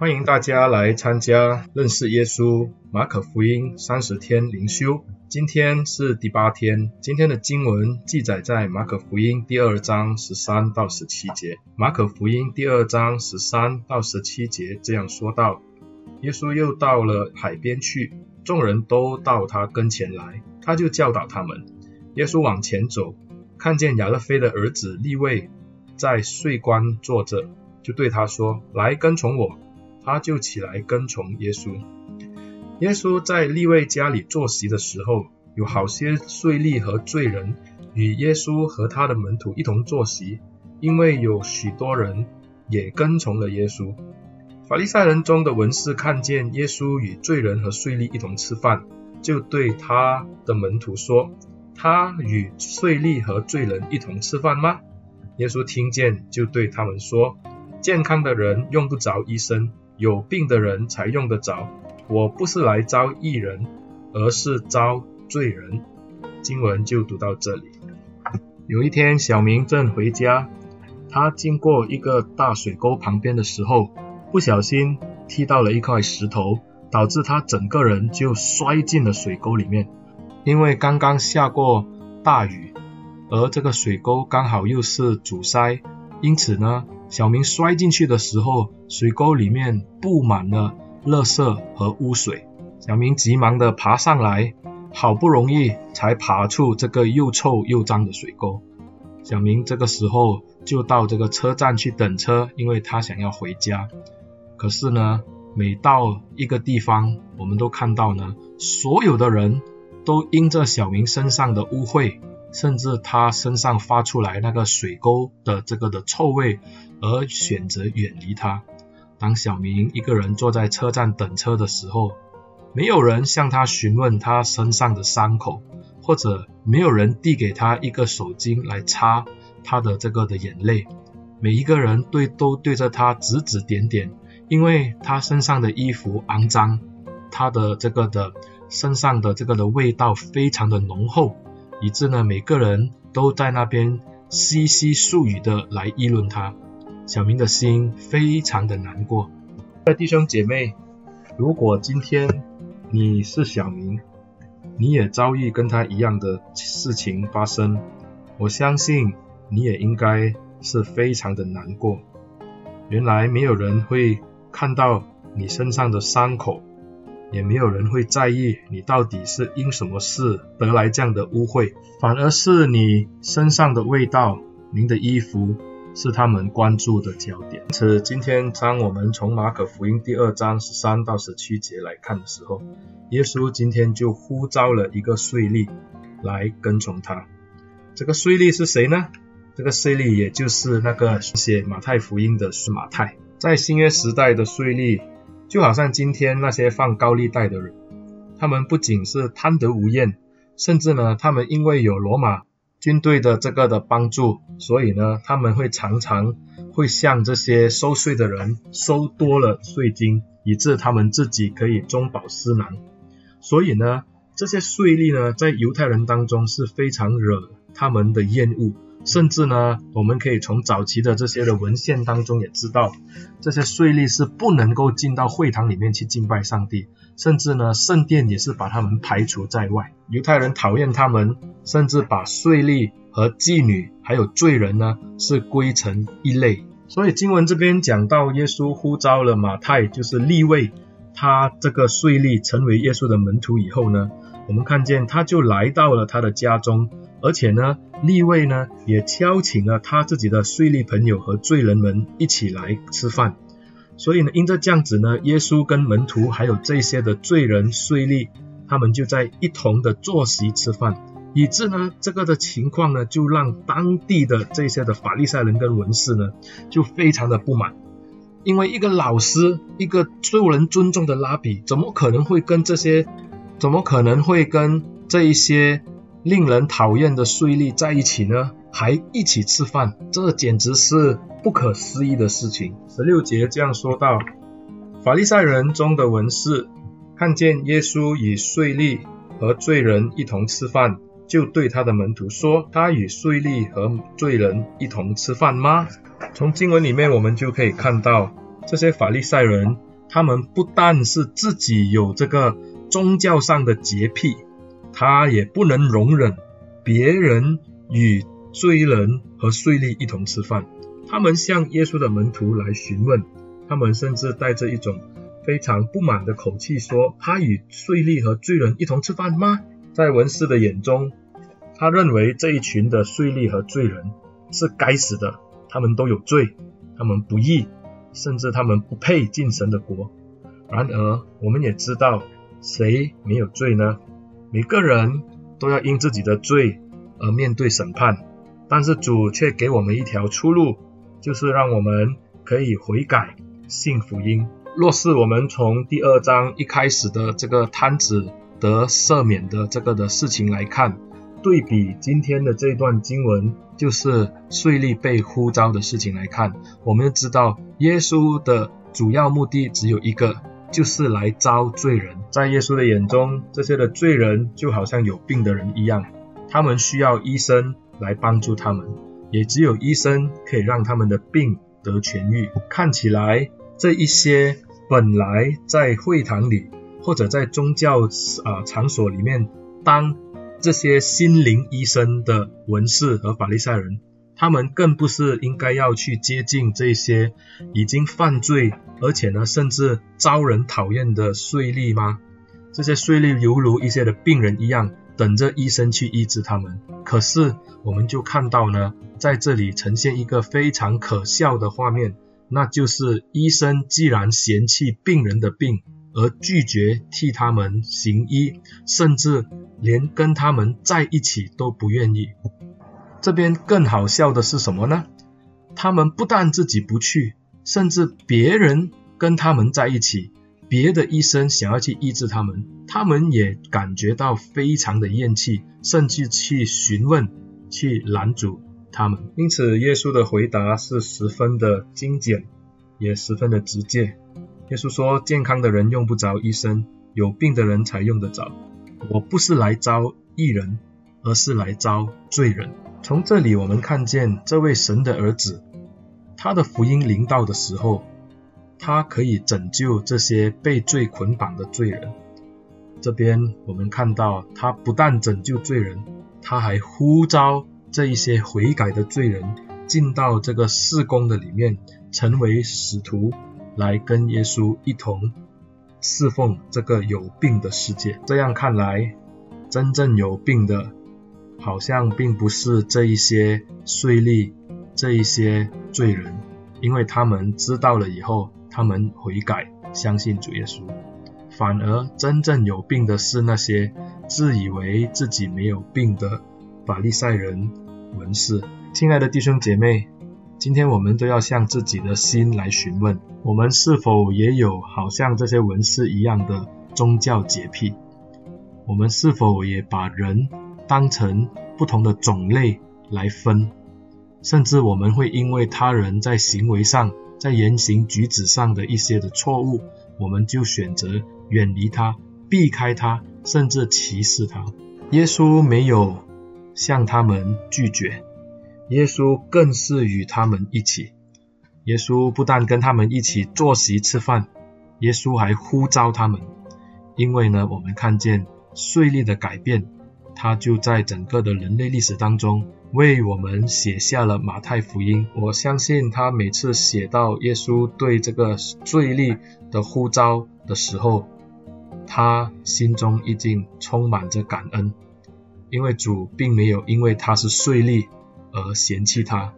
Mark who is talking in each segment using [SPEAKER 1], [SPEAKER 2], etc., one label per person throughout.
[SPEAKER 1] 欢迎大家来参加认识耶稣马可福音三十天灵修。今天是第八天，今天的经文记载在马可福音第二章十三到十七节。马可福音第二章十三到十七节这样说道：耶稣又到了海边去，众人都到他跟前来，他就教导他们。耶稣往前走，看见亚勒菲的儿子利未在税关坐着，就对他说：来跟从我。他就起来跟从耶稣。耶稣在利未家里坐席的时候，有好些税吏和罪人与耶稣和他的门徒一同坐席，因为有许多人也跟从了耶稣。法利赛人中的文士看见耶稣与罪人和税吏一同吃饭，就对他的门徒说：“他与税吏和罪人一同吃饭吗？”耶稣听见，就对他们说：“健康的人用不着医生。”有病的人才用得着，我不是来招义人，而是招罪人。经文就读到这里。有一天，小明正回家，他经过一个大水沟旁边的时候，不小心踢到了一块石头，导致他整个人就摔进了水沟里面。因为刚刚下过大雨，而这个水沟刚好又是阻塞，因此呢，小明摔进去的时候，水沟里面布满了垃圾和污水。小明急忙地爬上来，好不容易才爬出这个又臭又脏的水沟。小明这个时候就到这个车站去等车，因为他想要回家。可是呢，每到一个地方，我们都看到呢，所有的人都因着小明身上的污秽。甚至他身上发出来那个水沟的这个的臭味，而选择远离他。当小明一个人坐在车站等车的时候，没有人向他询问他身上的伤口，或者没有人递给他一个手巾来擦他的这个的眼泪。每一个人对都对着他指指点点，因为他身上的衣服肮脏，他的这个的身上的这个的味道非常的浓厚。以致呢，每个人都在那边稀稀疏语的来议论他。小明的心非常的难过。弟兄姐妹，如果今天你是小明，你也遭遇跟他一样的事情发生，我相信你也应该是非常的难过。原来没有人会看到你身上的伤口。也没有人会在意你到底是因什么事得来这样的污秽，反而是你身上的味道，您的衣服是他们关注的焦点。因此，今天当我们从马可福音第二章十三到十七节来看的时候，耶稣今天就呼召了一个税吏来跟从他。这个税吏是谁呢？这个税吏也就是那个写马太福音的司马太，在新约时代的税吏。就好像今天那些放高利贷的人，他们不仅是贪得无厌，甚至呢，他们因为有罗马军队的这个的帮助，所以呢，他们会常常会向这些收税的人收多了税金，以致他们自己可以中饱私囊。所以呢，这些税吏呢，在犹太人当中是非常惹他们的厌恶。甚至呢，我们可以从早期的这些的文献当中也知道，这些税吏是不能够进到会堂里面去敬拜上帝，甚至呢，圣殿也是把他们排除在外。犹太人讨厌他们，甚至把税吏和妓女还有罪人呢，是归成一类。所以经文这边讲到，耶稣呼召了马太，就是立位，他这个税吏成为耶稣的门徒以后呢，我们看见他就来到了他的家中。而且呢，利未呢也邀请了他自己的税吏朋友和罪人们一起来吃饭。所以呢，因着这样子呢，耶稣跟门徒还有这些的罪人税吏，他们就在一同的坐席吃饭，以致呢，这个的情况呢，就让当地的这些的法利赛人跟文士呢，就非常的不满，因为一个老师，一个受人尊重的拉比，怎么可能会跟这些，怎么可能会跟这一些？令人讨厌的税吏在一起呢，还一起吃饭，这简直是不可思议的事情。十六节这样说道：法利赛人中的文士看见耶稣与税吏和罪人一同吃饭，就对他的门徒说：“他与税吏和罪人一同吃饭吗？”从经文里面我们就可以看到，这些法利赛人他们不但是自己有这个宗教上的洁癖，他也不能容忍别人与罪人和税吏一同吃饭。他们向耶稣的门徒来询问，他们甚至带着一种非常不满的口气说：“他与税吏和罪人一同吃饭吗？”在文士的眼中，他认为这一群的税吏和罪人是该死的，他们都有罪，他们不义，甚至他们不配进神的国。然而，我们也知道，谁没有罪呢？每个人都要因自己的罪而面对审判，但是主却给我们一条出路，就是让我们可以悔改，信福音。若是我们从第二章一开始的这个瘫子得赦免的这个的事情来看，对比今天的这段经文，就是税吏被呼召的事情来看，我们就知道耶稣的主要目的只有一个，就是来招罪人。在耶稣的眼中，这些的罪人就好像有病的人一样，他们需要医生来帮助他们，也只有医生可以让他们的病得痊愈。看起来这一些本来在会堂里或者在宗教啊场所里面当。这些心灵医生的文士和法利赛人，他们更不是应该要去接近这些已经犯罪，而且呢，甚至招人讨厌的税吏吗？这些税吏犹如一些的病人一样，等着医生去医治他们。可是，我们就看到呢，在这里呈现一个非常可笑的画面，那就是医生既然嫌弃病人的病，而拒绝替他们行医，甚至连跟他们在一起都不愿意。这边更好笑的是什么呢？他们不但自己不去，甚至别人跟他们在一起，别的医生想要去医治他们，他们也感觉到非常的厌弃，甚至去询问、去拦阻他们。因此，耶稣的回答是十分的精简，也十分的直接。耶稣说：“健康的人用不着医生，有病的人才用得着。我不是来招义人，而是来招罪人。”从这里我们看见这位神的儿子，他的福音临到的时候，他可以拯救这些被罪捆绑的罪人。这边我们看到，他不但拯救罪人，他还呼召这一些悔改的罪人进到这个事工的里面，成为使徒。来跟耶稣一同侍奉这个有病的世界。这样看来，真正有病的，好像并不是这一些税吏、这一些罪人，因为他们知道了以后，他们悔改，相信主耶稣。反而真正有病的是那些自以为自己没有病的法利赛人、文士。亲爱的弟兄姐妹。今天我们都要向自己的心来询问，我们是否也有好像这些文士一样的宗教洁癖？我们是否也把人当成不同的种类来分？甚至我们会因为他人在行为上、在言行举止上的一些的错误，我们就选择远离他、避开他，甚至歧视他。耶稣没有向他们拒绝。耶稣更是与他们一起。耶稣不但跟他们一起坐席吃饭，耶稣还呼召他们。因为呢，我们看见税吏的改变，他就在整个的人类历史当中为我们写下了马太福音。我相信他每次写到耶稣对这个税吏的呼召的时候，他心中一定充满着感恩，因为主并没有因为他是税吏。而嫌弃他，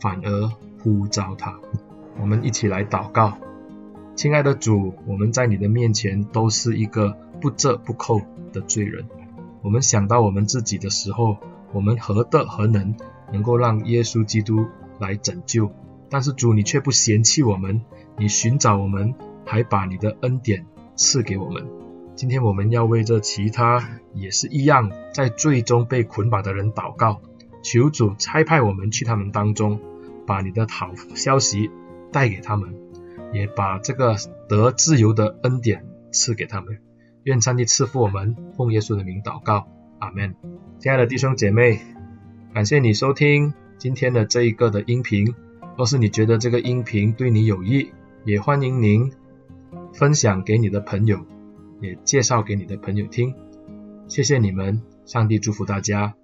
[SPEAKER 1] 反而呼召他。我们一起来祷告，亲爱的主，我们在你的面前都是一个不折不扣的罪人。我们想到我们自己的时候，我们何德何能能够让耶稣基督来拯救？但是主，你却不嫌弃我们，你寻找我们，还把你的恩典赐给我们。今天我们要为这其他也是一样在罪中被捆绑的人祷告。求主差派我们去他们当中，把你的好消息带给他们，也把这个得自由的恩典赐给他们。愿上帝赐福我们，奉耶稣的名祷告，阿门。亲爱的弟兄姐妹，感谢你收听今天的这一个的音频。若是你觉得这个音频对你有益，也欢迎您分享给你的朋友，也介绍给你的朋友听。谢谢你们，上帝祝福大家。